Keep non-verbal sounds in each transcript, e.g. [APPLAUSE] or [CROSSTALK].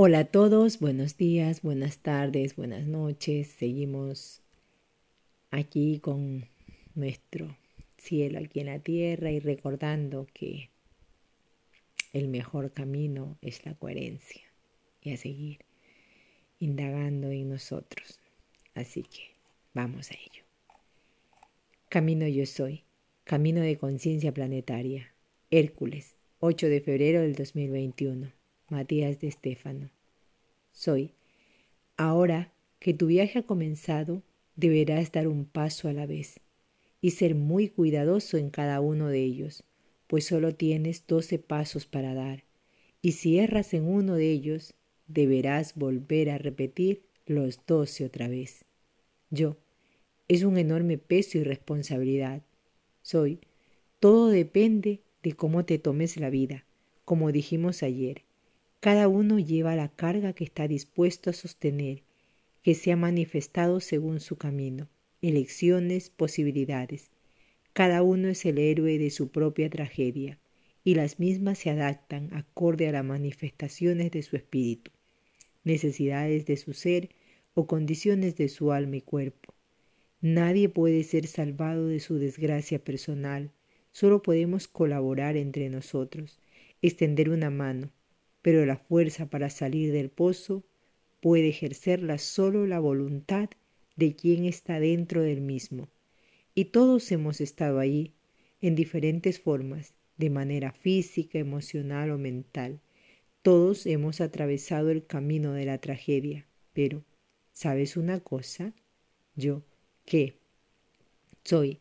Hola a todos, buenos días, buenas tardes, buenas noches. Seguimos aquí con nuestro cielo aquí en la tierra y recordando que el mejor camino es la coherencia y a seguir indagando en nosotros. Así que vamos a ello. Camino yo soy, camino de conciencia planetaria. Hércules, 8 de febrero del 2021. Matías de Estéfano. Soy. Ahora que tu viaje ha comenzado, deberás dar un paso a la vez y ser muy cuidadoso en cada uno de ellos, pues solo tienes doce pasos para dar, y si erras en uno de ellos, deberás volver a repetir los doce otra vez. Yo. Es un enorme peso y responsabilidad. Soy. Todo depende de cómo te tomes la vida, como dijimos ayer. Cada uno lleva la carga que está dispuesto a sostener, que se ha manifestado según su camino, elecciones, posibilidades. Cada uno es el héroe de su propia tragedia, y las mismas se adaptan acorde a las manifestaciones de su espíritu, necesidades de su ser o condiciones de su alma y cuerpo. Nadie puede ser salvado de su desgracia personal, solo podemos colaborar entre nosotros, extender una mano, pero la fuerza para salir del pozo puede ejercerla solo la voluntad de quien está dentro del mismo. Y todos hemos estado allí, en diferentes formas, de manera física, emocional o mental. Todos hemos atravesado el camino de la tragedia, pero ¿sabes una cosa? Yo, ¿qué? Soy.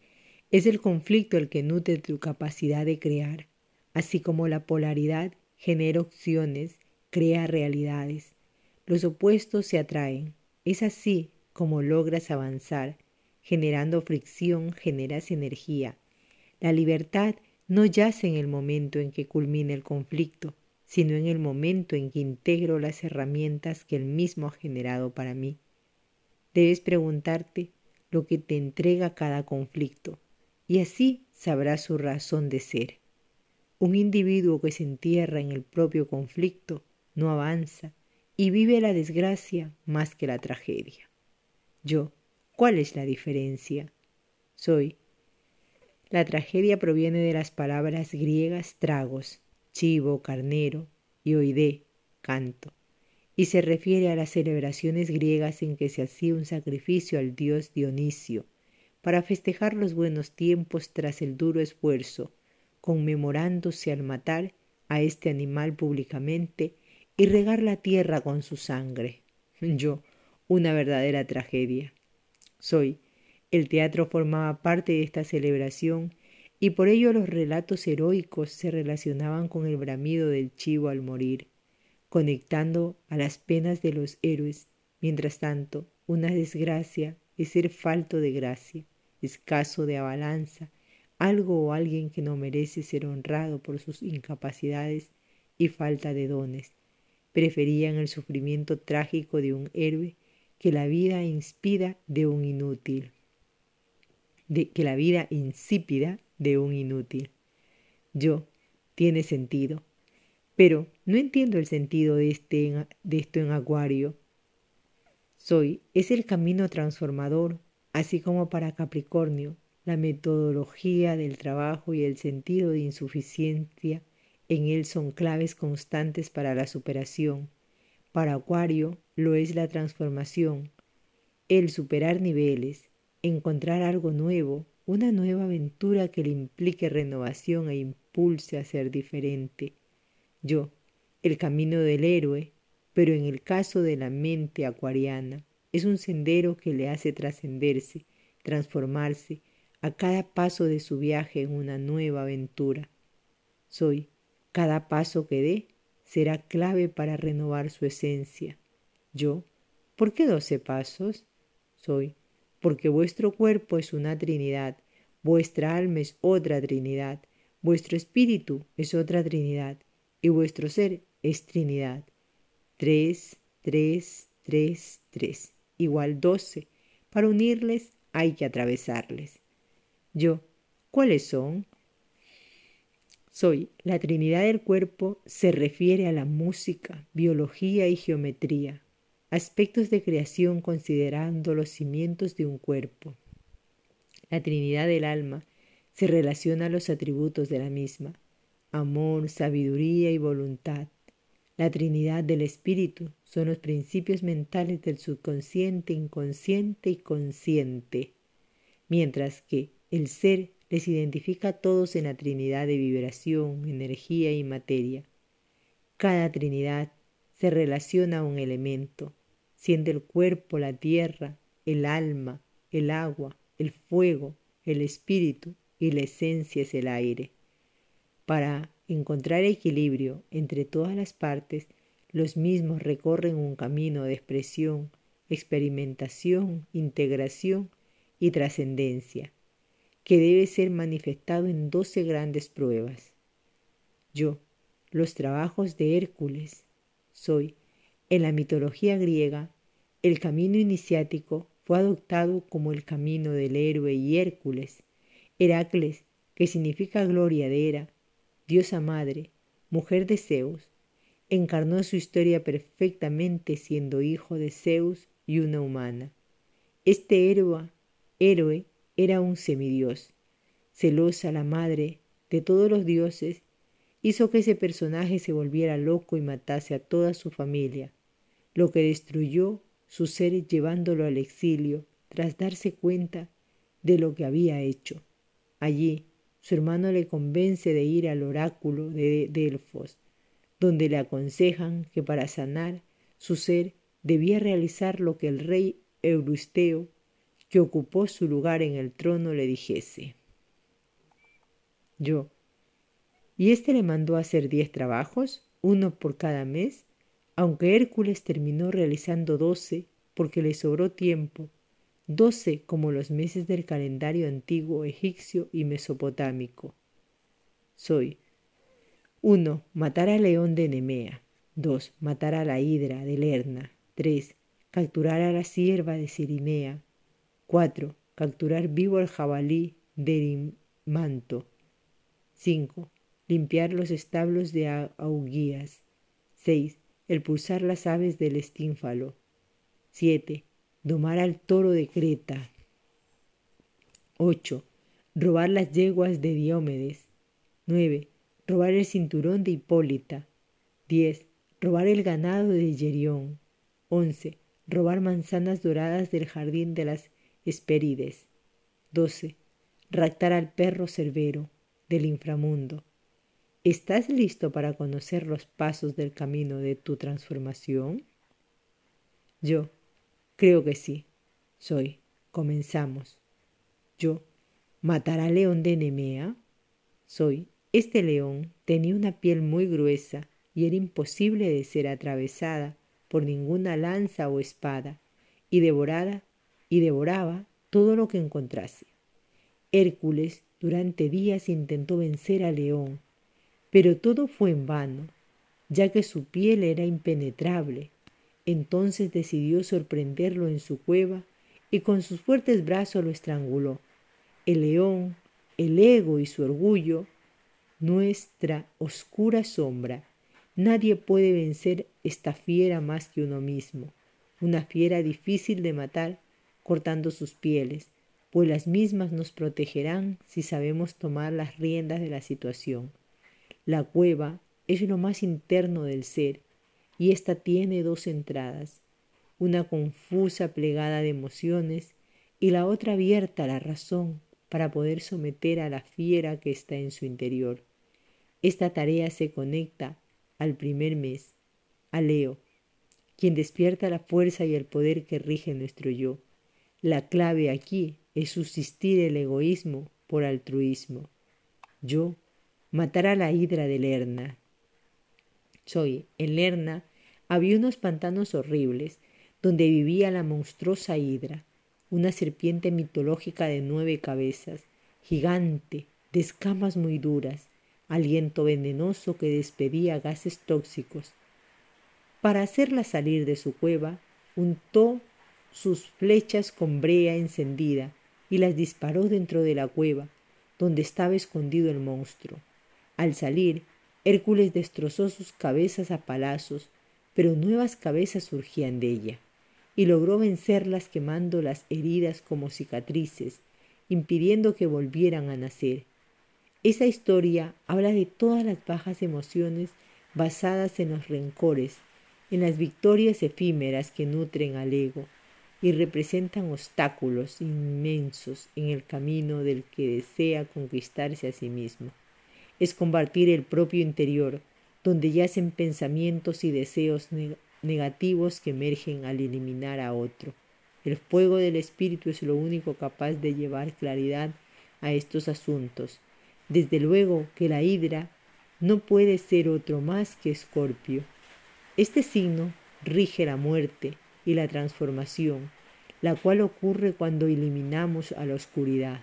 Es el conflicto el que nutre tu capacidad de crear, así como la polaridad genera opciones, crea realidades. Los opuestos se atraen. Es así como logras avanzar. Generando fricción generas energía. La libertad no yace en el momento en que culmina el conflicto, sino en el momento en que integro las herramientas que él mismo ha generado para mí. Debes preguntarte lo que te entrega cada conflicto, y así sabrás su razón de ser. Un individuo que se entierra en el propio conflicto no avanza y vive la desgracia más que la tragedia. Yo, ¿cuál es la diferencia? Soy. La tragedia proviene de las palabras griegas tragos, chivo, carnero, y oide, canto, y se refiere a las celebraciones griegas en que se hacía un sacrificio al dios Dionisio, para festejar los buenos tiempos tras el duro esfuerzo conmemorándose al matar a este animal públicamente y regar la tierra con su sangre. [LAUGHS] Yo, una verdadera tragedia. Soy. El teatro formaba parte de esta celebración y por ello los relatos heroicos se relacionaban con el bramido del chivo al morir, conectando a las penas de los héroes. Mientras tanto, una desgracia es ser falto de gracia, escaso de abalanza, algo o alguien que no merece ser honrado por sus incapacidades y falta de dones. Preferían el sufrimiento trágico de un héroe que la vida inspida de un inútil. De, que la vida insípida de un inútil. Yo, tiene sentido. Pero no entiendo el sentido de, este, de esto en Acuario. Soy, es el camino transformador, así como para Capricornio, la metodología del trabajo y el sentido de insuficiencia en él son claves constantes para la superación. Para Acuario lo es la transformación, el superar niveles, encontrar algo nuevo, una nueva aventura que le implique renovación e impulse a ser diferente. Yo, el camino del héroe, pero en el caso de la mente acuariana, es un sendero que le hace trascenderse, transformarse, a cada paso de su viaje en una nueva aventura. Soy, cada paso que dé será clave para renovar su esencia. Yo, ¿por qué doce pasos? Soy, porque vuestro cuerpo es una Trinidad, vuestra alma es otra Trinidad, vuestro espíritu es otra Trinidad, y vuestro ser es Trinidad. Tres, tres, tres, tres, igual doce. Para unirles hay que atravesarles. Yo, ¿cuáles son? Soy la Trinidad del cuerpo se refiere a la música, biología y geometría, aspectos de creación considerando los cimientos de un cuerpo. La Trinidad del alma se relaciona a los atributos de la misma, amor, sabiduría y voluntad. La Trinidad del Espíritu son los principios mentales del subconsciente, inconsciente y consciente, mientras que el ser les identifica a todos en la Trinidad de vibración, energía y materia. Cada Trinidad se relaciona a un elemento, siendo el cuerpo la tierra, el alma, el agua, el fuego, el espíritu y la esencia es el aire. Para encontrar equilibrio entre todas las partes, los mismos recorren un camino de expresión, experimentación, integración y trascendencia que debe ser manifestado en doce grandes pruebas. Yo, los trabajos de Hércules, soy, en la mitología griega, el camino iniciático fue adoptado como el camino del héroe y Hércules, Heracles, que significa gloria de Hera, diosa madre, mujer de Zeus, encarnó su historia perfectamente siendo hijo de Zeus y una humana. Este héroe, héroe era un semidios. Celosa la madre de todos los dioses, hizo que ese personaje se volviera loco y matase a toda su familia, lo que destruyó su ser llevándolo al exilio tras darse cuenta de lo que había hecho. Allí, su hermano le convence de ir al oráculo de Delfos, donde le aconsejan que para sanar su ser debía realizar lo que el rey Euristeo que ocupó su lugar en el trono le dijese. Yo. Y éste le mandó hacer diez trabajos, uno por cada mes, aunque Hércules terminó realizando doce porque le sobró tiempo, doce como los meses del calendario antiguo egipcio y mesopotámico. Soy. uno Matar al león de Nemea. dos Matar a la hidra de Lerna. tres Capturar a la sierva de Sirinea. 4. Capturar vivo al jabalí del manto. 5. Limpiar los establos de augías. 6. El pulsar las aves del estínfalo. 7. Domar al toro de Creta. 8. Robar las yeguas de Diómedes. 9. Robar el cinturón de Hipólita. 10. Robar el ganado de Yerión. 11. Robar manzanas doradas del jardín de las Esperides. 12. Raptar al perro cerbero del inframundo. ¿Estás listo para conocer los pasos del camino de tu transformación? Yo creo que sí. Soy. Comenzamos. Yo. ¿Matar al león de Nemea? Soy. Este león tenía una piel muy gruesa y era imposible de ser atravesada por ninguna lanza o espada y devorada y devoraba todo lo que encontrase. Hércules durante días intentó vencer al león, pero todo fue en vano, ya que su piel era impenetrable. Entonces decidió sorprenderlo en su cueva y con sus fuertes brazos lo estranguló. El león, el ego y su orgullo, nuestra oscura sombra. Nadie puede vencer esta fiera más que uno mismo, una fiera difícil de matar cortando sus pieles, pues las mismas nos protegerán si sabemos tomar las riendas de la situación. La cueva es lo más interno del ser, y ésta tiene dos entradas, una confusa plegada de emociones y la otra abierta a la razón para poder someter a la fiera que está en su interior. Esta tarea se conecta al primer mes, a Leo, quien despierta la fuerza y el poder que rige nuestro yo. La clave aquí es subsistir el egoísmo por altruismo. Yo, matar a la hidra de Lerna. Soy, en Lerna había unos pantanos horribles donde vivía la monstruosa hidra, una serpiente mitológica de nueve cabezas, gigante, de escamas muy duras, aliento venenoso que despedía gases tóxicos. Para hacerla salir de su cueva, untó sus flechas con brea encendida y las disparó dentro de la cueva donde estaba escondido el monstruo. Al salir, Hércules destrozó sus cabezas a palazos, pero nuevas cabezas surgían de ella, y logró vencerlas quemando las heridas como cicatrices, impidiendo que volvieran a nacer. Esa historia habla de todas las bajas emociones basadas en los rencores, en las victorias efímeras que nutren al ego y representan obstáculos inmensos en el camino del que desea conquistarse a sí mismo. Es combatir el propio interior, donde yacen pensamientos y deseos negativos que emergen al eliminar a otro. El fuego del espíritu es lo único capaz de llevar claridad a estos asuntos. Desde luego que la hidra no puede ser otro más que Escorpio. Este signo rige la muerte y la transformación, la cual ocurre cuando eliminamos a la oscuridad.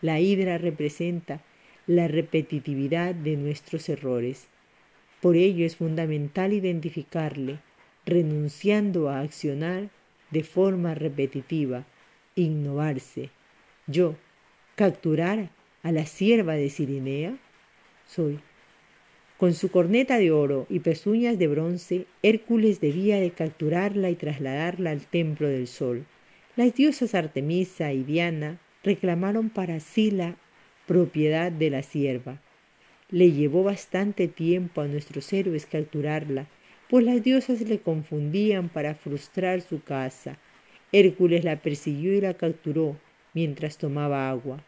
La hidra representa la repetitividad de nuestros errores. Por ello es fundamental identificarle, renunciando a accionar de forma repetitiva, innovarse. Yo, capturar a la sierva de Sirinea, soy con su corneta de oro y pezuñas de bronce, Hércules debía de capturarla y trasladarla al templo del sol. Las diosas Artemisa y Diana reclamaron para sí la propiedad de la sierva. Le llevó bastante tiempo a nuestros héroes capturarla, pues las diosas le confundían para frustrar su caza. Hércules la persiguió y la capturó mientras tomaba agua.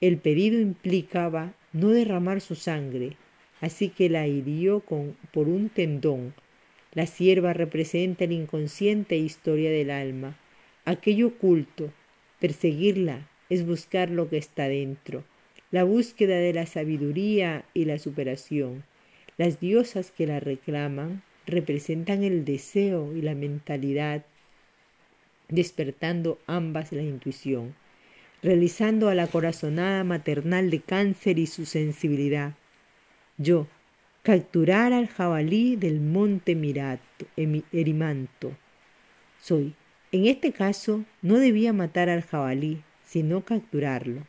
El pedido implicaba no derramar su sangre, así que la hirió con, por un tendón. La sierva representa la inconsciente historia del alma, aquello oculto. Perseguirla es buscar lo que está dentro, la búsqueda de la sabiduría y la superación. Las diosas que la reclaman representan el deseo y la mentalidad, despertando ambas la intuición, realizando a la corazonada maternal de cáncer y su sensibilidad yo, capturar al jabalí del monte Mirato, Erimanto. Soy. En este caso, no debía matar al jabalí, sino capturarlo.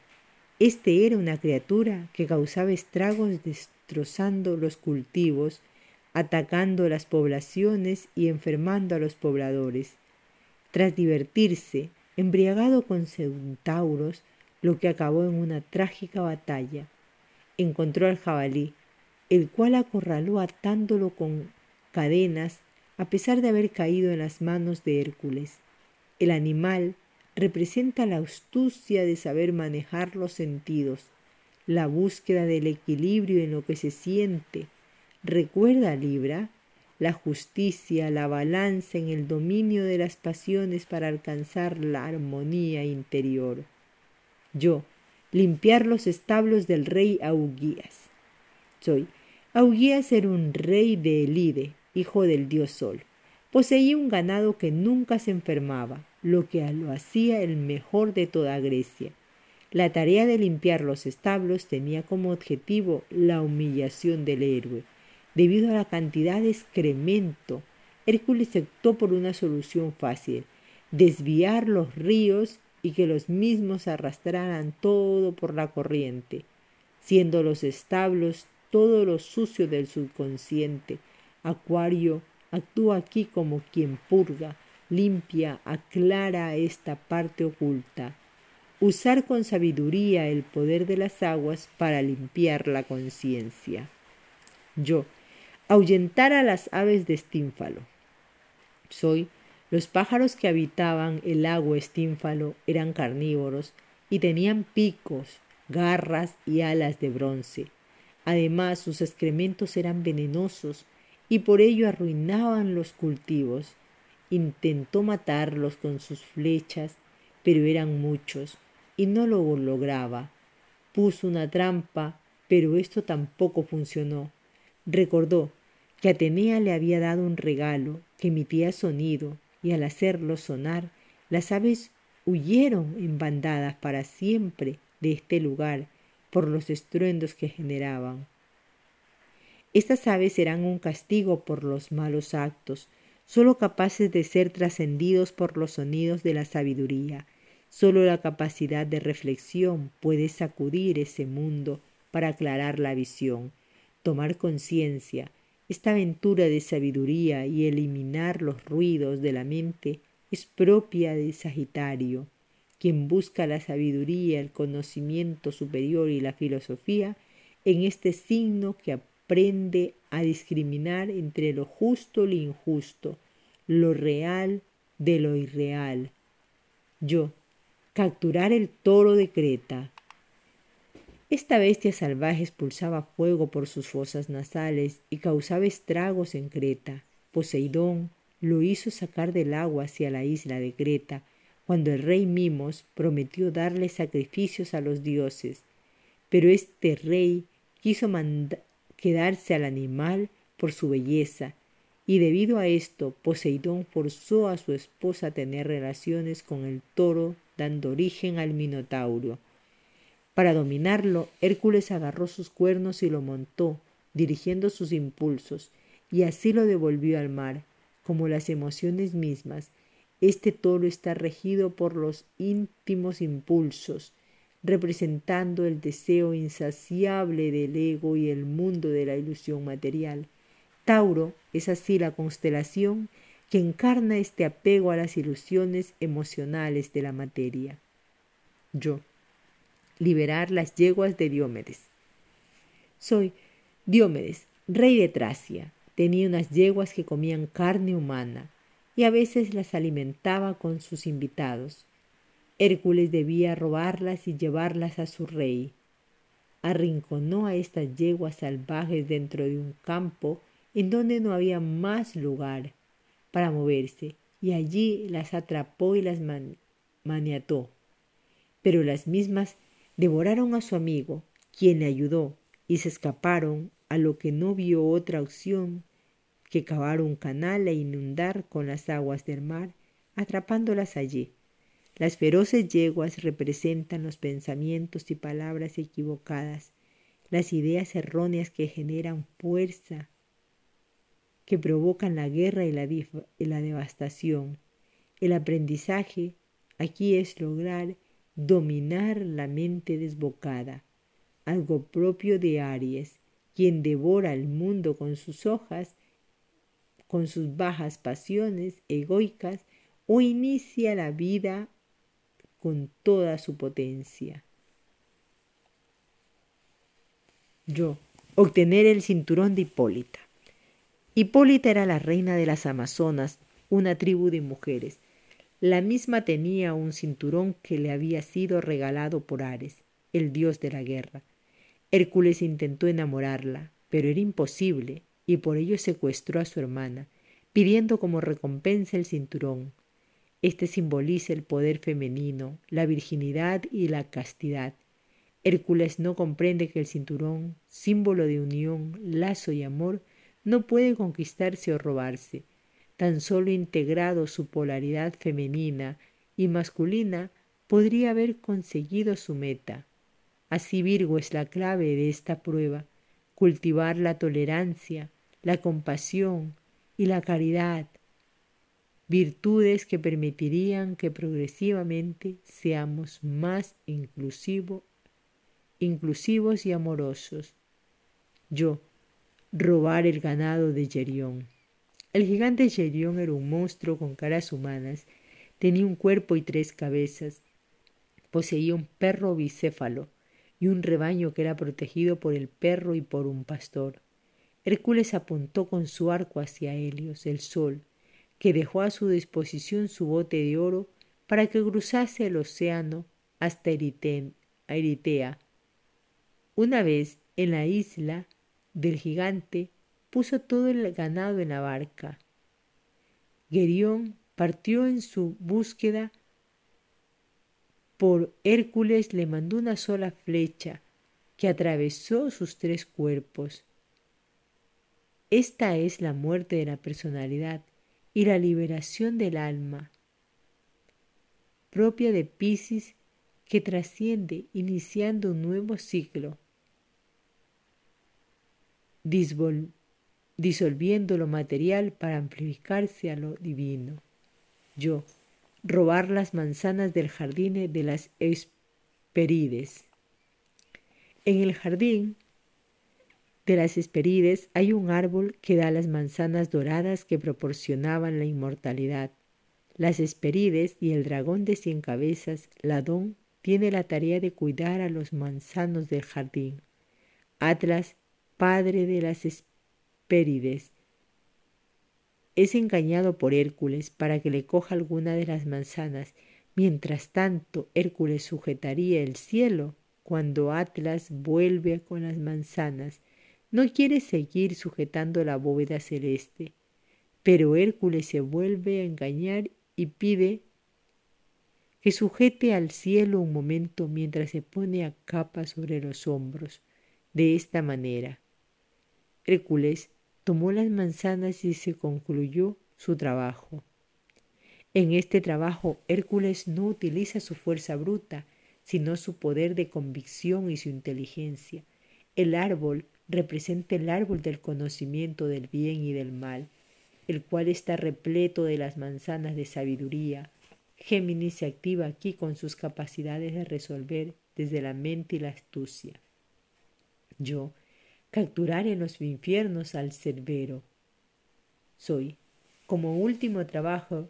Este era una criatura que causaba estragos destrozando los cultivos, atacando las poblaciones y enfermando a los pobladores. Tras divertirse, embriagado con centauros, lo que acabó en una trágica batalla, encontró al jabalí, el cual acorraló atándolo con cadenas a pesar de haber caído en las manos de Hércules. El animal representa la astucia de saber manejar los sentidos, la búsqueda del equilibrio en lo que se siente. Recuerda, Libra, la justicia, la balanza en el dominio de las pasiones para alcanzar la armonía interior. Yo, limpiar los establos del rey Augías. Soy Augías era un rey de Elide, hijo del dios Sol. Poseía un ganado que nunca se enfermaba, lo que lo hacía el mejor de toda Grecia. La tarea de limpiar los establos tenía como objetivo la humillación del héroe. Debido a la cantidad de excremento, Hércules optó por una solución fácil, desviar los ríos y que los mismos arrastraran todo por la corriente, siendo los establos todo lo sucio del subconsciente. Acuario actúa aquí como quien purga, limpia, aclara esta parte oculta. Usar con sabiduría el poder de las aguas para limpiar la conciencia. Yo, ahuyentar a las aves de estínfalo. Soy los pájaros que habitaban el lago estínfalo eran carnívoros y tenían picos, garras y alas de bronce. Además, sus excrementos eran venenosos y por ello arruinaban los cultivos. Intentó matarlos con sus flechas, pero eran muchos y no lo lograba. Puso una trampa, pero esto tampoco funcionó. Recordó que Atenea le había dado un regalo que emitía sonido y al hacerlo sonar, las aves huyeron en bandadas para siempre de este lugar por los estruendos que generaban. Estas aves serán un castigo por los malos actos, sólo capaces de ser trascendidos por los sonidos de la sabiduría. Sólo la capacidad de reflexión puede sacudir ese mundo para aclarar la visión, tomar conciencia, esta aventura de sabiduría y eliminar los ruidos de la mente es propia de Sagitario. Quien busca la sabiduría, el conocimiento superior y la filosofía, en este signo que aprende a discriminar entre lo justo y lo injusto, lo real de lo irreal. Yo, capturar el toro de Creta. Esta bestia salvaje expulsaba fuego por sus fosas nasales y causaba estragos en Creta. Poseidón lo hizo sacar del agua hacia la isla de Creta, cuando el rey Mimos prometió darle sacrificios a los dioses. Pero este rey quiso quedarse al animal por su belleza, y debido a esto Poseidón forzó a su esposa a tener relaciones con el toro, dando origen al Minotauro. Para dominarlo, Hércules agarró sus cuernos y lo montó, dirigiendo sus impulsos, y así lo devolvió al mar, como las emociones mismas. Este toro está regido por los íntimos impulsos, representando el deseo insaciable del ego y el mundo de la ilusión material. Tauro es así la constelación que encarna este apego a las ilusiones emocionales de la materia. Yo. Liberar las yeguas de Diomedes. Soy Diomedes, rey de Tracia. Tenía unas yeguas que comían carne humana y a veces las alimentaba con sus invitados. Hércules debía robarlas y llevarlas a su rey. Arrinconó a estas yeguas salvajes dentro de un campo en donde no había más lugar para moverse, y allí las atrapó y las maniató. Pero las mismas devoraron a su amigo, quien le ayudó, y se escaparon a lo que no vio otra opción que cavar un canal e inundar con las aguas del mar, atrapándolas allí. Las feroces yeguas representan los pensamientos y palabras equivocadas, las ideas erróneas que generan fuerza que provocan la guerra y la, devastación. El aprendizaje aquí es lograr dominar la mente desbocada, algo propio de Aries, quien devora el mundo con sus hojas, con sus bajas pasiones egoicas, o inicia la vida con toda su potencia. Yo, obtener el cinturón de Hipólita. Hipólita era la reina de las Amazonas, una tribu de mujeres. La misma tenía un cinturón que le había sido regalado por Ares, el dios de la guerra. Hércules intentó enamorarla, pero era imposible, y por ello secuestró a su hermana, pidiendo como recompensa el cinturón. Este simboliza el poder femenino, la virginidad y la castidad. Hércules no comprende que el cinturón, símbolo de unión, lazo y amor, no puede conquistarse o robarse. Tan solo integrado su polaridad femenina y masculina podría haber conseguido su meta. Así Virgo es la clave de esta prueba, cultivar la tolerancia, la compasión y la caridad, virtudes que permitirían que progresivamente seamos más inclusivo, inclusivos y amorosos. Yo, robar el ganado de Yerión. El gigante Yerión era un monstruo con caras humanas, tenía un cuerpo y tres cabezas, poseía un perro bicéfalo y un rebaño que era protegido por el perro y por un pastor. Hércules apuntó con su arco hacia Helios, el sol, que dejó a su disposición su bote de oro para que cruzase el océano hasta Eritea. Una vez en la isla, del gigante puso todo el ganado en la barca. Gerión partió en su búsqueda por Hércules le mandó una sola flecha que atravesó sus tres cuerpos. Esta es la muerte de la personalidad y la liberación del alma, propia de Piscis que trasciende iniciando un nuevo ciclo disolviendo lo material para amplificarse a lo divino. Yo, robar las manzanas del jardín de las Hesperides. En el jardín de las Hesperides hay un árbol que da las manzanas doradas que proporcionaban la inmortalidad. Las Hesperides y el dragón de cien cabezas, Ladón, tiene la tarea de cuidar a los manzanos del jardín. Atlas, padre de las Hesperides, es engañado por Hércules para que le coja alguna de las manzanas. Mientras tanto, Hércules sujetaría el cielo cuando Atlas vuelve con las manzanas. No quiere seguir sujetando la bóveda celeste, pero Hércules se vuelve a engañar y pide que sujete al cielo un momento mientras se pone a capa sobre los hombros. De esta manera, Hércules tomó las manzanas y se concluyó su trabajo. En este trabajo Hércules no utiliza su fuerza bruta, sino su poder de convicción y su inteligencia. El árbol representa el árbol del conocimiento del bien y del mal, el cual está repleto de las manzanas de sabiduría. Géminis se activa aquí con sus capacidades de resolver desde la mente y la astucia. Yo, capturar en los infiernos al Cerbero. Soy, como último trabajo,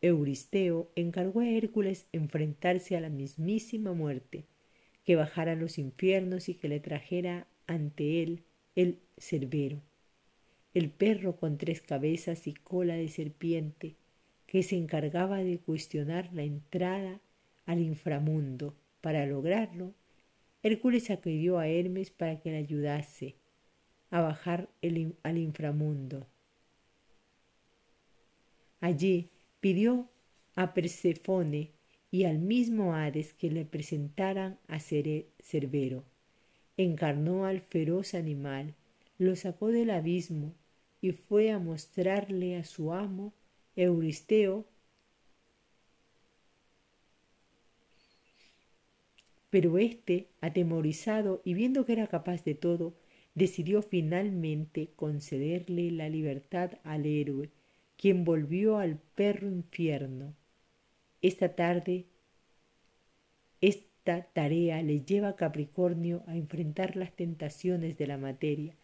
Euristeo encargó a Hércules enfrentarse a la mismísima muerte, que bajara a los infiernos y que le trajera ante él el Cerbero, el perro con tres cabezas y cola de serpiente, que se encargaba de cuestionar la entrada al inframundo. Para lograrlo, Hércules acudió a Hermes para que le ayudase a bajar al inframundo. Allí pidió a Persefone y al mismo Hades que le presentaran a Cerbero. Encarnó al feroz animal, lo sacó del abismo y fue a mostrarle a su amo Euristeo Pero éste, atemorizado y viendo que era capaz de todo, decidió finalmente concederle la libertad al héroe, quien volvió al perro infierno. Esta tarde, esta tarea le lleva a Capricornio a enfrentar las tentaciones de la materia.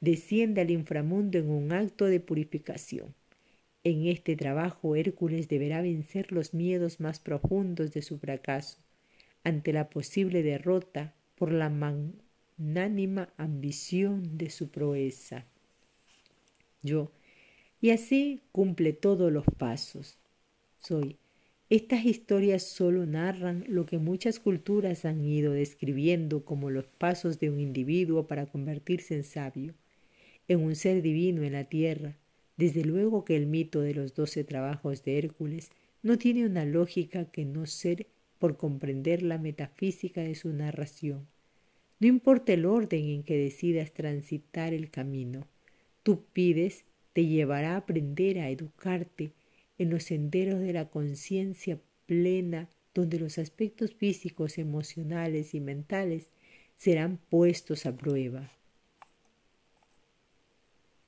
Desciende al inframundo en un acto de purificación. En este trabajo Hércules deberá vencer los miedos más profundos de su fracaso ante la posible derrota por la magnánima ambición de su proeza. Yo, y así cumple todos los pasos. Soy. Estas historias solo narran lo que muchas culturas han ido describiendo como los pasos de un individuo para convertirse en sabio, en un ser divino en la tierra. Desde luego que el mito de los doce trabajos de Hércules no tiene una lógica que no ser por comprender la metafísica de su narración. No importa el orden en que decidas transitar el camino, tú pides te llevará a aprender a educarte en los senderos de la conciencia plena donde los aspectos físicos, emocionales y mentales serán puestos a prueba.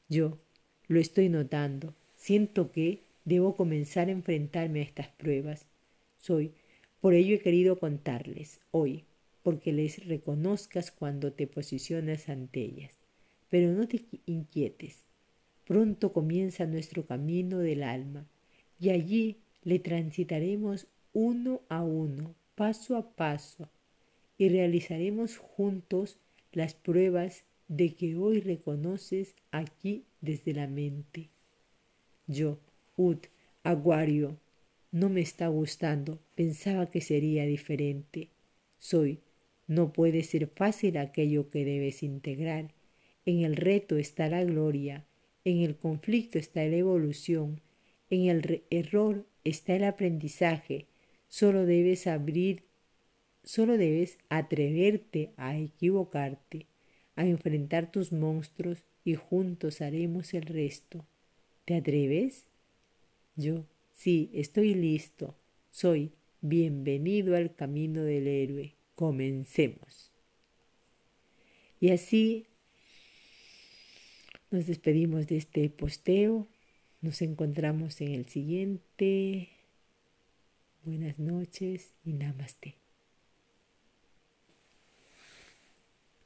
Yo lo estoy notando, siento que debo comenzar a enfrentarme a estas pruebas. Soy por ello he querido contarles hoy, porque les reconozcas cuando te posicionas ante ellas. Pero no te inquietes. Pronto comienza nuestro camino del alma, y allí le transitaremos uno a uno, paso a paso, y realizaremos juntos las pruebas de que hoy reconoces aquí desde la mente. Yo, Ut, Aguario, no me está gustando, pensaba que sería diferente. Soy, no puede ser fácil aquello que debes integrar. En el reto está la gloria, en el conflicto está la evolución, en el error está el aprendizaje. Solo debes abrir, solo debes atreverte a equivocarte, a enfrentar tus monstruos y juntos haremos el resto. ¿Te atreves? Yo Sí, estoy listo. Soy bienvenido al camino del héroe. Comencemos. Y así nos despedimos de este posteo. Nos encontramos en el siguiente. Buenas noches y namaste.